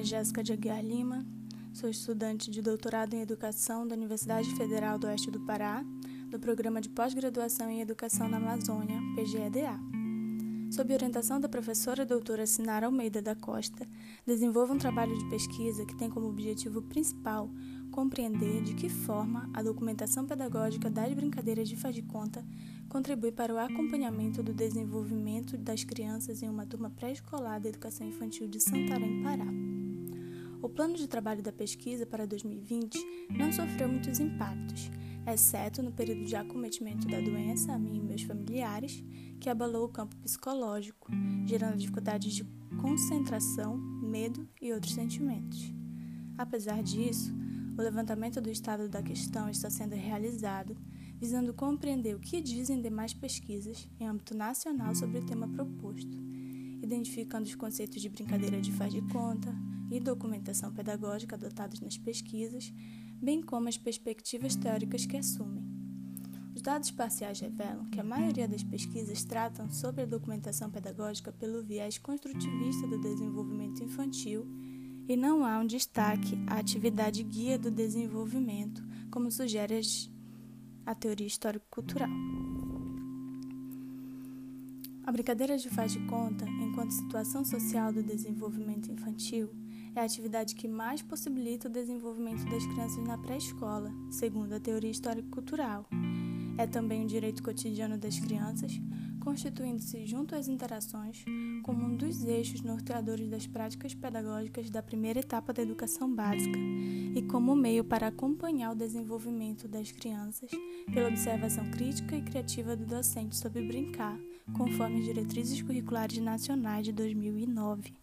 é Jéssica de Aguiar Lima, sou estudante de doutorado em Educação da Universidade Federal do Oeste do Pará, do Programa de Pós-Graduação em Educação na Amazônia, PGEDA. Sob orientação da professora doutora Sinara Almeida da Costa, desenvolvo um trabalho de pesquisa que tem como objetivo principal compreender de que forma a documentação pedagógica das brincadeiras de faz de conta contribui para o acompanhamento do desenvolvimento das crianças em uma turma pré-escolar da educação infantil de Santarém, Pará. Plano de trabalho da pesquisa para 2020 não sofreu muitos impactos, exceto no período de acometimento da doença a mim e meus familiares, que abalou o campo psicológico, gerando dificuldades de concentração, medo e outros sentimentos. Apesar disso, o levantamento do estado da questão está sendo realizado visando compreender o que dizem demais pesquisas em âmbito nacional sobre o tema proposto, identificando os conceitos de brincadeira de faz de conta e documentação pedagógica adotados nas pesquisas, bem como as perspectivas teóricas que assumem. Os dados parciais revelam que a maioria das pesquisas tratam sobre a documentação pedagógica pelo viés construtivista do desenvolvimento infantil e não há um destaque à atividade guia do desenvolvimento, como sugere a teoria histórico-cultural. A brincadeira de faz de conta, enquanto situação social do desenvolvimento infantil, é a atividade que mais possibilita o desenvolvimento das crianças na pré-escola, segundo a teoria histórico-cultural. É também um direito cotidiano das crianças, constituindo-se junto às interações como um dos eixos norteadores das práticas pedagógicas da primeira etapa da educação básica e como meio para acompanhar o desenvolvimento das crianças pela observação crítica e criativa do docente sobre brincar, conforme as diretrizes curriculares nacionais de 2009.